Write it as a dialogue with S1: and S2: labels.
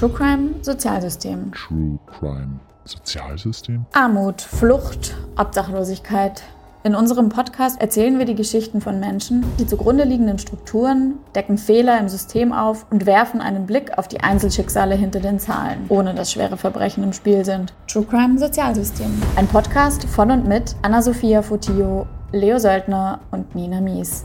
S1: True Crime Sozialsystem.
S2: True Crime Sozialsystem?
S1: Armut, Flucht, Obdachlosigkeit. In unserem Podcast erzählen wir die Geschichten von Menschen, die zugrunde liegenden Strukturen, decken Fehler im System auf und werfen einen Blick auf die Einzelschicksale hinter den Zahlen, ohne dass schwere Verbrechen im Spiel sind. True Crime Sozialsystem. Ein Podcast von und mit Anna-Sophia Fotillo, Leo Söldner und Nina Mies.